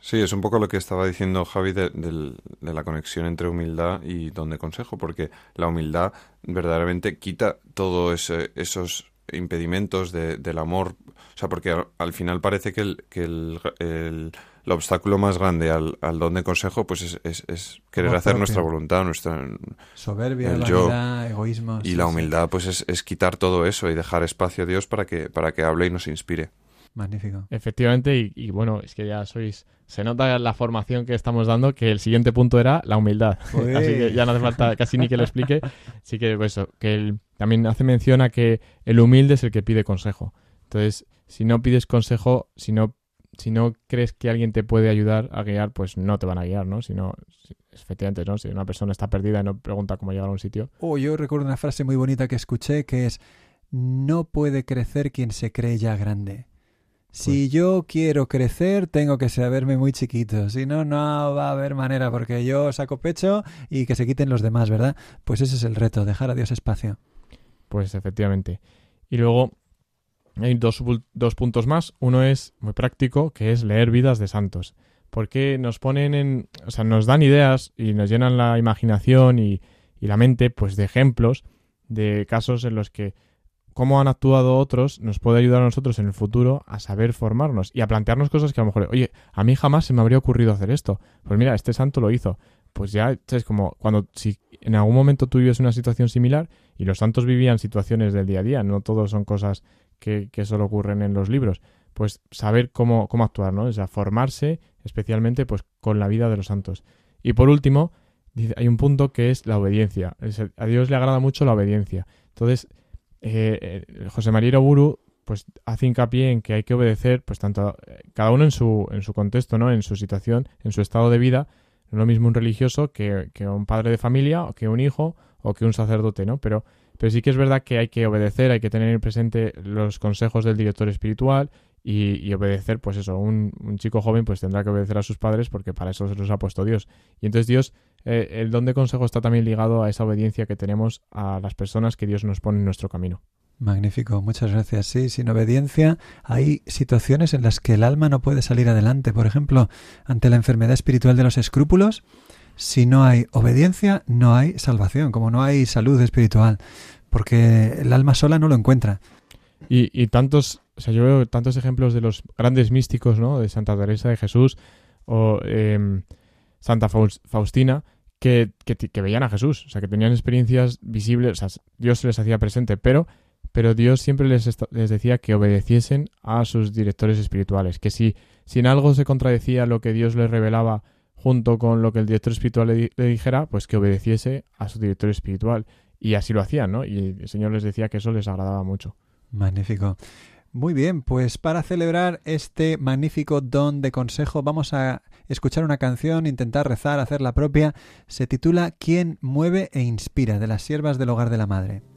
S3: Sí, es un poco lo que estaba diciendo Javi de, de, de, la conexión entre humildad y don de consejo, porque la humildad verdaderamente quita todos esos impedimentos de, del amor, o sea, porque al, al final parece que el, que el, el, el obstáculo más grande al, al, don de consejo pues es, es, es querer hacer propio. nuestra voluntad, nuestra
S1: soberbia, el vanidad,
S3: yo,
S1: egoísmo.
S3: Y sí, la humildad sí. pues es, es quitar todo eso y dejar espacio a Dios para que, para que hable y nos inspire.
S1: Magnífico.
S4: Efectivamente, y, y, bueno, es que ya sois. Se nota la formación que estamos dando que el siguiente punto era la humildad. [LAUGHS] Así que ya no hace falta casi ni que lo explique. Sí que pues, eso, que él también hace mención a que el humilde es el que pide consejo. Entonces, si no pides consejo, si no, si no crees que alguien te puede ayudar a guiar, pues no te van a guiar, ¿no? Si no, si, efectivamente, ¿no? Si una persona está perdida y no pregunta cómo llegar a un sitio.
S1: Oh, yo recuerdo una frase muy bonita que escuché que es: No puede crecer quien se cree ya grande. Si yo quiero crecer, tengo que saberme muy chiquito. Si no, no va a haber manera, porque yo saco pecho y que se quiten los demás, ¿verdad? Pues ese es el reto, dejar a Dios espacio.
S4: Pues efectivamente. Y luego hay dos, dos puntos más. Uno es muy práctico, que es leer vidas de santos. Porque nos ponen en. O sea, nos dan ideas y nos llenan la imaginación y, y la mente, pues, de ejemplos de casos en los que cómo han actuado otros nos puede ayudar a nosotros en el futuro a saber formarnos y a plantearnos cosas que a lo mejor, oye, a mí jamás se me habría ocurrido hacer esto. Pues mira, este santo lo hizo. Pues ya es como cuando si en algún momento tú vives una situación similar y los santos vivían situaciones del día a día, no todos son cosas que, solo ocurren en los libros, pues saber cómo, cómo actuar, ¿no? O sea, formarse especialmente pues con la vida de los santos. Y por último, hay un punto que es la obediencia. A Dios le agrada mucho la obediencia. Entonces, eh, José María Iroburu pues hace hincapié en que hay que obedecer pues tanto cada uno en su en su contexto no en su situación en su estado de vida. No lo mismo un religioso que, que un padre de familia o que un hijo o que un sacerdote no pero Pero sí que es verdad que hay que obedecer, hay que tener presente los consejos del director espiritual y, obedecer, pues eso, un, un, chico joven pues tendrá que obedecer a sus padres porque para eso se los ha puesto Dios. Y entonces Dios, eh, el don de consejo está también ligado a esa obediencia que tenemos a las personas que Dios nos pone en nuestro camino.
S1: Magnífico, muchas gracias. Sí, sin obediencia hay situaciones en las que el alma no puede salir adelante. Por ejemplo, ante la enfermedad espiritual de los escrúpulos, si no hay obediencia, no hay salvación, como no hay salud espiritual, porque el alma sola no lo encuentra.
S4: Y, y tantos, o sea, yo veo tantos ejemplos de los grandes místicos, ¿no? De Santa Teresa de Jesús o em, Santa Faustina, que, que, veían a Jesús, o sea, que tenían experiencias visibles, o sea, Dios se les hacía presente, pero pero Dios siempre les, les, decía que obedeciesen a sus directores espirituales, que si, si en algo se contradecía lo que Dios les revelaba junto con lo que el director espiritual le, dijera, pues que obedeciese a su director espiritual. Y así lo hacían, ¿no? Y el Señor les decía que eso les agradaba mucho.
S1: Magnífico. Muy bien, pues para celebrar este magnífico don de consejo vamos a escuchar una canción, intentar rezar, hacer la propia. Se titula ¿Quién mueve e inspira? de las siervas del hogar de la madre.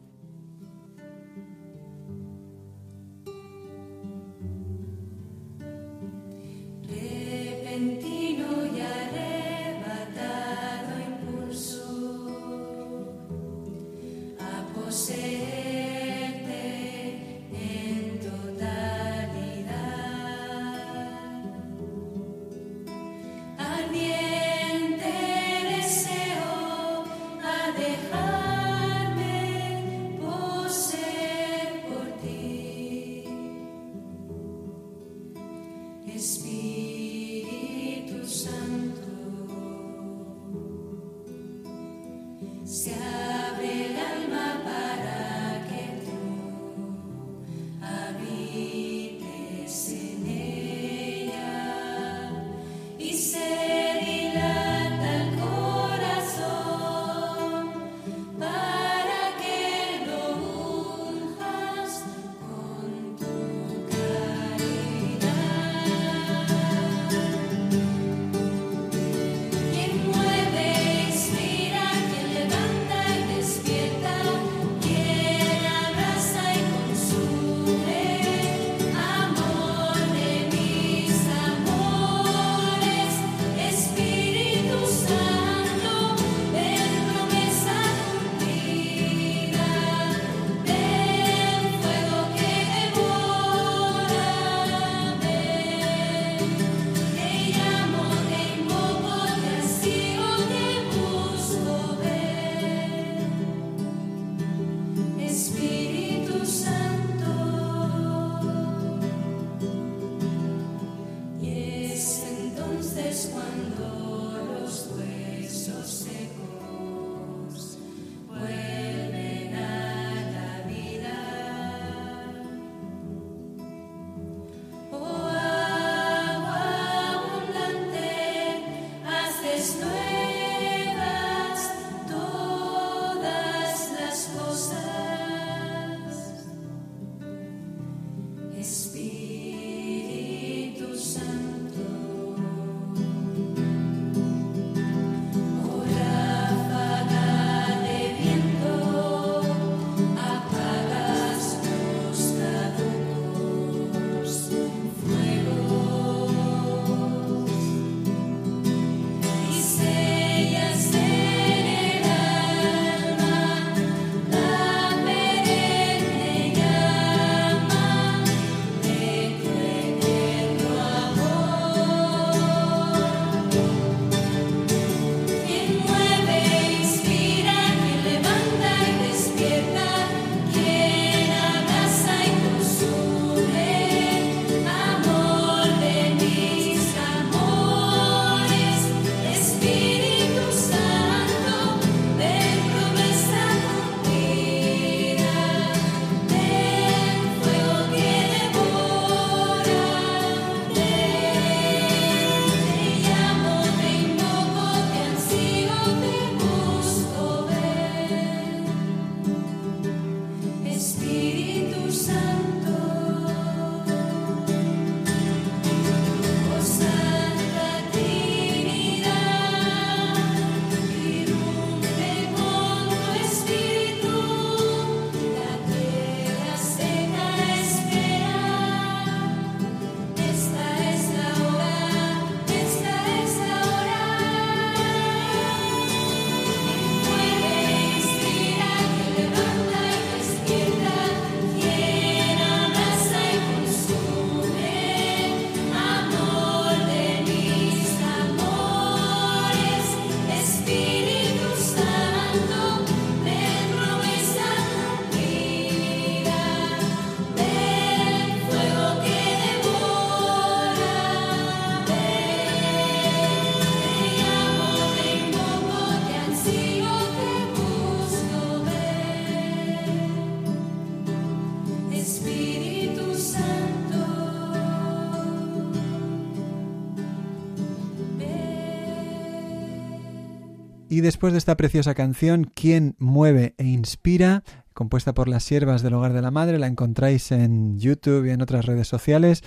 S1: Y después de esta preciosa canción, ¿Quién mueve e inspira? compuesta por las siervas del hogar de la madre, la encontráis en YouTube y en otras redes sociales.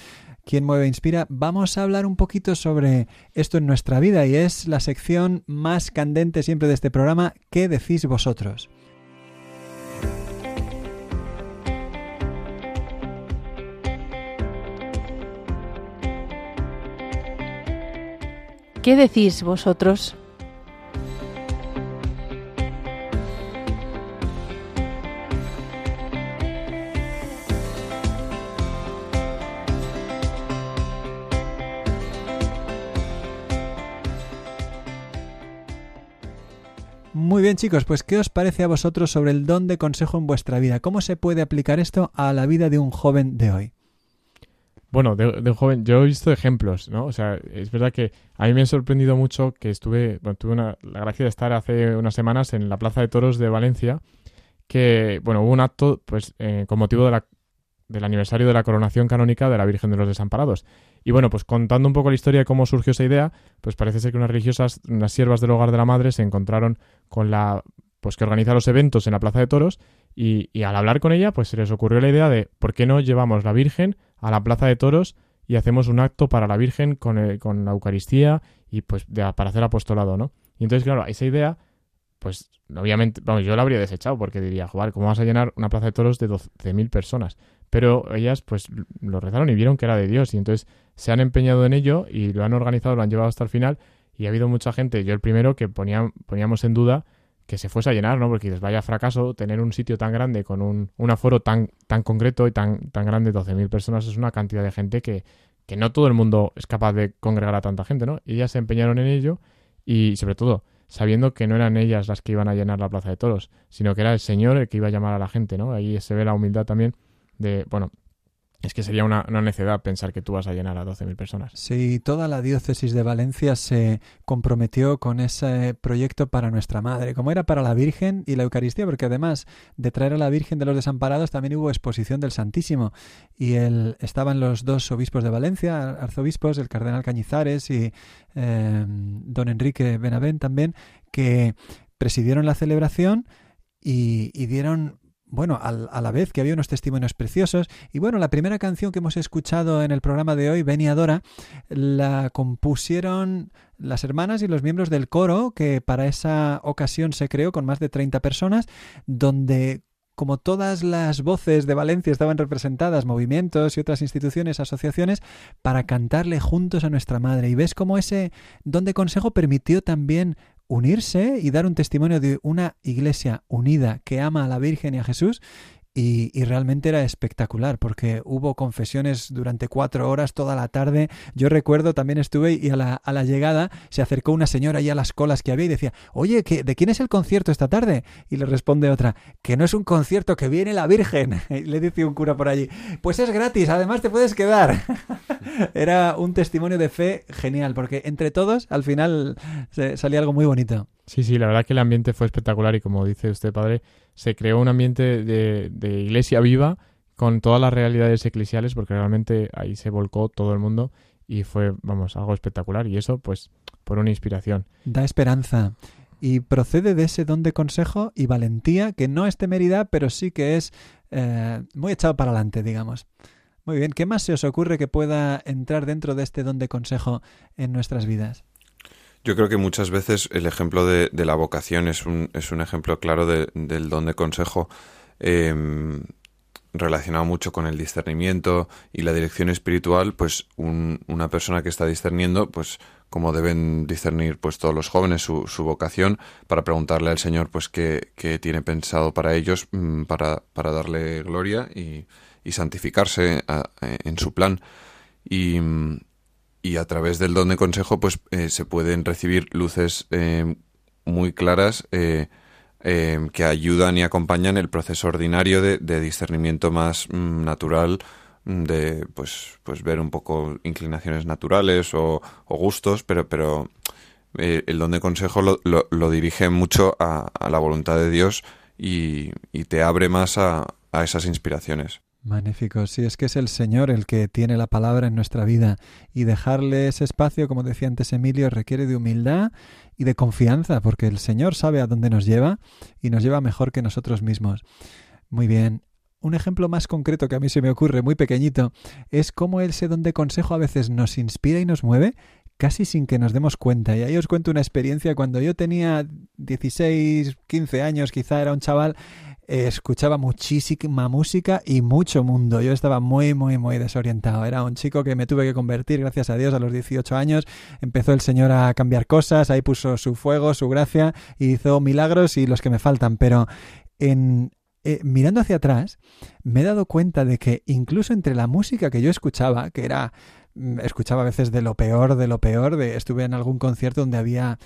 S1: ¿Quién mueve e inspira? Vamos a hablar un poquito sobre esto en nuestra vida y es la sección más candente siempre de este programa, ¿qué decís vosotros?
S5: ¿Qué decís vosotros?
S1: Muy bien chicos, pues ¿qué os parece a vosotros sobre el don de consejo en vuestra vida? ¿Cómo se puede aplicar esto a la vida de un joven de hoy?
S4: Bueno, de, un joven, yo he visto ejemplos, ¿no? O sea, es verdad que a mí me ha sorprendido mucho que estuve, bueno, tuve la gracia de estar hace unas semanas en la Plaza de Toros de Valencia, que, bueno, hubo un acto, pues, eh, con motivo de la, del aniversario de la coronación canónica de la Virgen de los Desamparados. Y bueno, pues contando un poco la historia de cómo surgió esa idea, pues parece ser que unas religiosas, unas siervas del hogar de la madre, se encontraron con la, pues que organiza los eventos en la Plaza de Toros y, y al hablar con ella, pues se les ocurrió la idea de, ¿por qué no llevamos la Virgen a la Plaza de Toros y hacemos un acto para la Virgen con, con la Eucaristía y pues para hacer apostolado, ¿no? Y entonces, claro, esa idea, pues obviamente, vamos, yo la habría desechado porque diría, joder, ¿cómo vas a llenar una Plaza de Toros de 12.000 personas? Pero ellas pues lo rezaron y vieron que era de Dios y entonces se han empeñado en ello y lo han organizado, lo han llevado hasta el final y ha habido mucha gente, yo el primero, que ponía, poníamos en duda que se fuese a llenar, ¿no? Porque dices, vaya fracaso, tener un sitio tan grande con un, un aforo tan, tan concreto y tan, tan grande, 12.000 personas, es una cantidad de gente que, que no todo el mundo es capaz de congregar a tanta gente, ¿no? Ellas se empeñaron en ello y, sobre todo, sabiendo que no eran ellas las que iban a llenar la Plaza de Toros, sino que era el Señor el que iba a llamar a la gente, ¿no? Ahí se ve la humildad también de, bueno, es que sería una, necedad pensar que tú vas a llenar a 12.000 personas.
S1: Sí, toda la diócesis de Valencia se comprometió con ese proyecto para nuestra madre, como era para la Virgen y la Eucaristía, porque además de traer a la Virgen de los Desamparados también hubo exposición del Santísimo. Y el, estaban los dos obispos de Valencia, arzobispos, el cardenal Cañizares y eh, don Enrique Benavent también, que presidieron la celebración y, y dieron bueno, a la vez que había unos testimonios preciosos. Y bueno, la primera canción que hemos escuchado en el programa de hoy, Beni Adora, la compusieron las hermanas y los miembros del coro que para esa ocasión se creó con más de 30 personas, donde como todas las voces de Valencia estaban representadas, movimientos y otras instituciones, asociaciones, para cantarle juntos a nuestra madre. Y ves cómo ese don de consejo permitió también unirse y dar un testimonio de una iglesia unida que ama a la Virgen y a Jesús y, realmente era espectacular porque hubo confesiones durante cuatro horas toda la tarde. Yo recuerdo, también estuve y a la, llegada se acercó una señora ahí a las colas que había y decía, oye, ¿qué, ¿de quién es el concierto esta tarde? Y le responde otra, que no es un concierto, que viene la Virgen. [LAUGHS] Y le dice un cura por allí, pues es gratis, además te puedes quedar. [LAUGHS] era un testimonio de fe genial porque entre todos al final salía algo muy bonito.
S4: Sí, sí, la verdad que el ambiente fue espectacular y como dice usted, padre, se creó un ambiente de, de iglesia viva con todas las realidades eclesiales porque realmente ahí se volcó todo el mundo y fue, vamos, algo espectacular y eso pues por una inspiración.
S1: Da esperanza y procede de ese don de consejo y valentía que no es temeridad pero sí que es eh, muy echado para adelante, digamos. Muy bien, ¿qué más se os ocurre que pueda entrar dentro de este don de consejo en nuestras vidas?
S3: Yo creo que muchas veces el ejemplo de, la vocación es un, es un ejemplo claro del don de consejo em, relacionado mucho con el discernimiento y la dirección espiritual, pues una persona que está discerniendo, pues como deben discernir pues todos los jóvenes su, su vocación, para preguntarle al Señor pues qué, tiene pensado para ellos, mm, para, para darle gloria y, y santificarse en su plan. Y, y a través del don de consejo pues eh, se pueden recibir luces eh, muy claras eh, que ayudan y acompañan el proceso ordinario de, discernimiento más mm, natural mm, de pues pues ver un poco inclinaciones naturales o, gustos pero pero el don de consejo lo, lo, dirige mucho a, la voluntad de Dios y, y te abre más a, a esas inspiraciones.
S1: Magnífico, sí, es que es el Señor el que tiene la palabra en nuestra vida y dejarle ese espacio, como decía antes Emilio, requiere de humildad y de confianza, porque el Señor sabe a dónde nos lleva y nos lleva mejor que nosotros mismos. Muy bien. Un ejemplo más concreto que a mí se me ocurre, muy pequeñito, es cómo ese don de consejo a veces nos inspira y nos mueve casi sin que nos demos cuenta. Y ahí os cuento una experiencia cuando yo tenía 16, 15 años, quizá era un chaval, escuchaba muchísima música y mucho mundo. Yo estaba muy, muy, muy desorientado. Era un chico que me tuve que convertir, gracias a Dios, a los 18 años. Empezó el Señor a cambiar cosas, ahí puso su fuego, su gracia, y hizo milagros y los que me faltan. Pero en, eh, mirando hacia atrás, me he dado cuenta de que incluso entre la música que yo escuchaba, que era Mm, escuchaba a veces de lo peor, de lo peor, de estuve en algún concierto donde había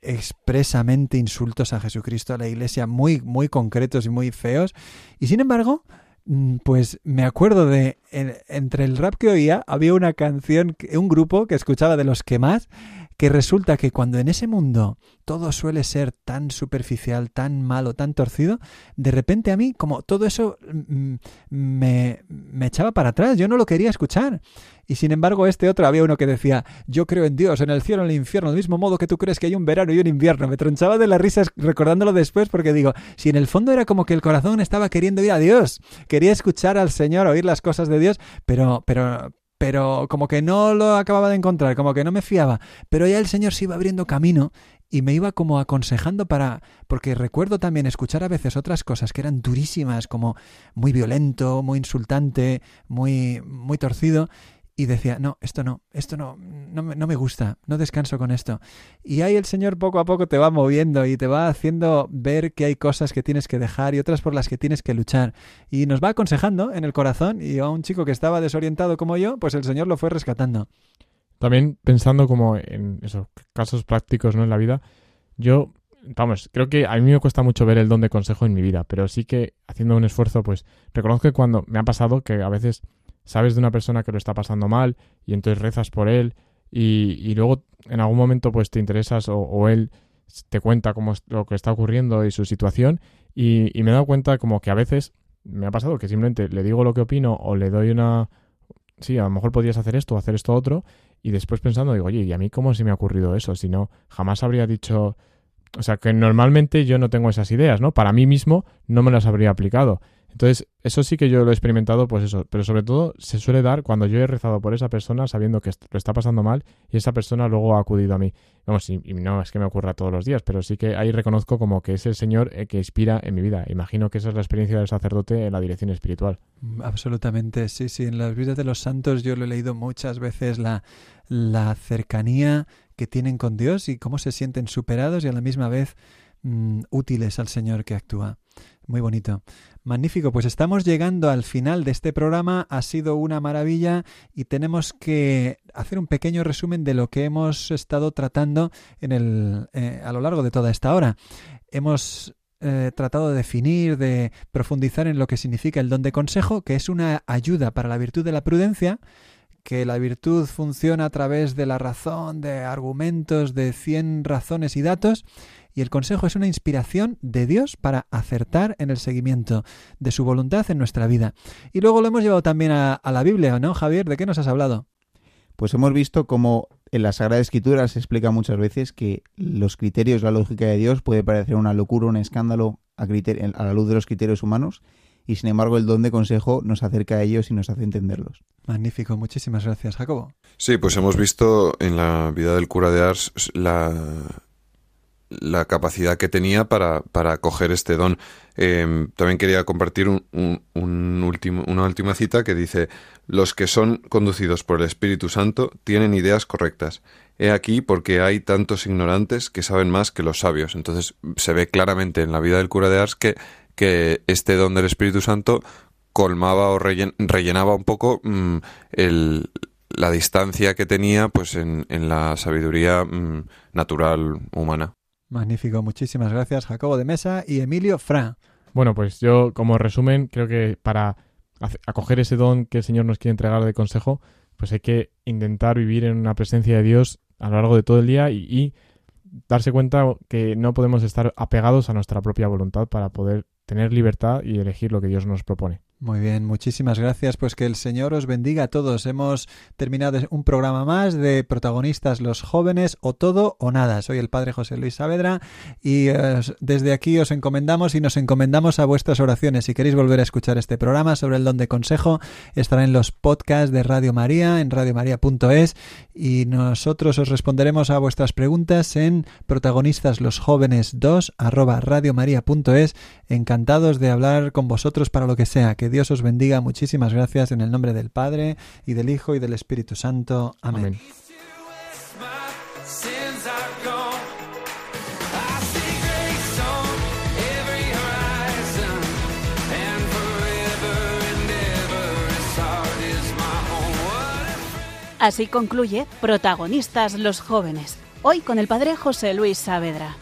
S1: expresamente insultos a Jesucristo, a la iglesia, muy, muy concretos y muy feos. Y sin embargo, mm, pues me acuerdo de, entre el rap que oía, había una canción, un grupo que escuchaba de los que más, que resulta que cuando en ese mundo todo suele ser tan superficial, tan malo, tan torcido, de repente a mí como todo eso mm, me, me echaba para atrás, yo no lo quería escuchar. Y sin embargo este otro había uno que decía, yo creo en Dios, en el cielo, en el infierno, del mismo modo que tú crees que hay un verano y un invierno. Me tronchaba de la risa recordándolo después porque digo, si en el fondo era como que el corazón estaba queriendo ir a Dios, quería escuchar al Señor, oír las cosas de Dios, pero, pero, pero como que no lo acababa de encontrar, como que no me fiaba. Pero ya el Señor se iba abriendo camino y me iba como aconsejando para porque recuerdo también escuchar a veces otras cosas que eran durísimas como muy violento, muy insultante, muy muy torcido y decía, no, esto no, esto no, no me, no me gusta, no descanso con esto. Y ahí el Señor poco a poco te va moviendo y te va haciendo ver que hay cosas que tienes que dejar y otras por las que tienes que luchar. Y nos va aconsejando en el corazón y a un chico que estaba desorientado como yo, pues el Señor lo fue rescatando.
S4: También pensando como en esos casos prácticos ¿no? en la vida, yo, vamos, creo que a mí me cuesta mucho ver el don de consejo en mi vida, pero sí que haciendo un esfuerzo, pues reconozco que cuando me ha pasado que a veces sabes de una persona que lo está pasando mal y entonces rezas por él y, luego en algún momento pues te interesas o, él te cuenta cómo es lo que está ocurriendo y su situación y, y, me he dado cuenta como que a veces me ha pasado que simplemente le digo lo que opino o le doy una... Sí, a lo mejor podrías hacer esto o hacer esto otro y después pensando digo, oye, ¿y a mí cómo se me ha ocurrido eso? Si no, jamás habría dicho... O sea, que normalmente yo no tengo esas ideas, ¿no? Para mí mismo no me las habría aplicado. Entonces, eso sí que yo lo he experimentado, pues eso, pero sobre todo se suele dar cuando yo he rezado por esa persona sabiendo que lo está pasando mal y esa persona luego ha acudido a mí. Vamos, y, no es que me ocurra todos los días, pero sí que ahí reconozco como que es el Señor el que inspira en mi vida. Imagino que esa es la experiencia del sacerdote en la dirección espiritual.
S1: Mm, absolutamente, sí, sí. En las vidas de los santos yo lo he leído muchas veces la, la cercanía que tienen con Dios y cómo se sienten superados y a la misma vez mm, útiles al Señor que actúa. Muy bonito. Magnífico, pues estamos llegando al final de este programa. Ha sido una maravilla y tenemos que hacer un pequeño resumen de lo que hemos estado tratando en el, eh, a lo largo de toda esta hora. Hemos eh, tratado de definir, de profundizar en lo que significa el don de consejo, que es una ayuda para la virtud de la prudencia, que la virtud funciona a través de la razón, de argumentos, de 100 razones y datos, y el consejo es una inspiración de Dios para acertar en el seguimiento de su voluntad en nuestra vida. Y luego lo hemos llevado también a, la Biblia, ¿no, Javier? ¿De qué nos has hablado?
S2: Pues hemos visto cómo en la Sagrada Escritura se explica muchas veces que los criterios, la lógica de Dios puede parecer una locura, un escándalo a, a la luz de los criterios humanos, y sin embargo el don de consejo nos acerca a ellos y nos hace entenderlos.
S1: Magnífico, muchísimas gracias, Jacobo.
S3: Sí, pues hemos visto en la vida del cura de Ars la, la capacidad que tenía para, para coger este don. Em, también quería compartir un, un, una última cita que dice, los que son conducidos por el Espíritu Santo tienen ideas correctas. He aquí porque hay tantos ignorantes que saben más que los sabios. Entonces se ve claramente en la vida del cura de Ars que, que este don del Espíritu Santo colmaba o rellenaba un poco mm, el, la distancia que tenía pues en, en la sabiduría mm, natural humana.
S1: Magnífico, muchísimas gracias Jacobo de Mesa y Emilio Fra.
S4: Bueno, pues yo como resumen creo que para acoger ese don que el Señor nos quiere entregar de consejo, pues hay que intentar vivir en una presencia de Dios a lo largo de todo el día y, darse cuenta que no podemos estar apegados a nuestra propia voluntad para poder tener libertad y elegir lo que Dios nos propone.
S1: Muy bien, muchísimas gracias. Pues que el Señor os bendiga a todos. Hemos terminado un programa más de protagonistas los jóvenes o todo o nada. Soy el Padre José Luis Saavedra y eh, desde aquí os encomendamos y nos encomendamos a vuestras oraciones. Si queréis volver a escuchar este programa sobre el don de consejo, estará en los podcasts de Radio María, en radiomaria.es y nosotros os responderemos a vuestras preguntas en protagonistas los jóvenes 2 arroba radiomaria.es. Encantados de hablar con vosotros para lo que sea. Que Dios os bendiga. Muchísimas gracias en el nombre del Padre y del Hijo y del Espíritu Santo. Amén.
S5: Así concluye Protagonistas los jóvenes, hoy con el Padre José Luis Saavedra.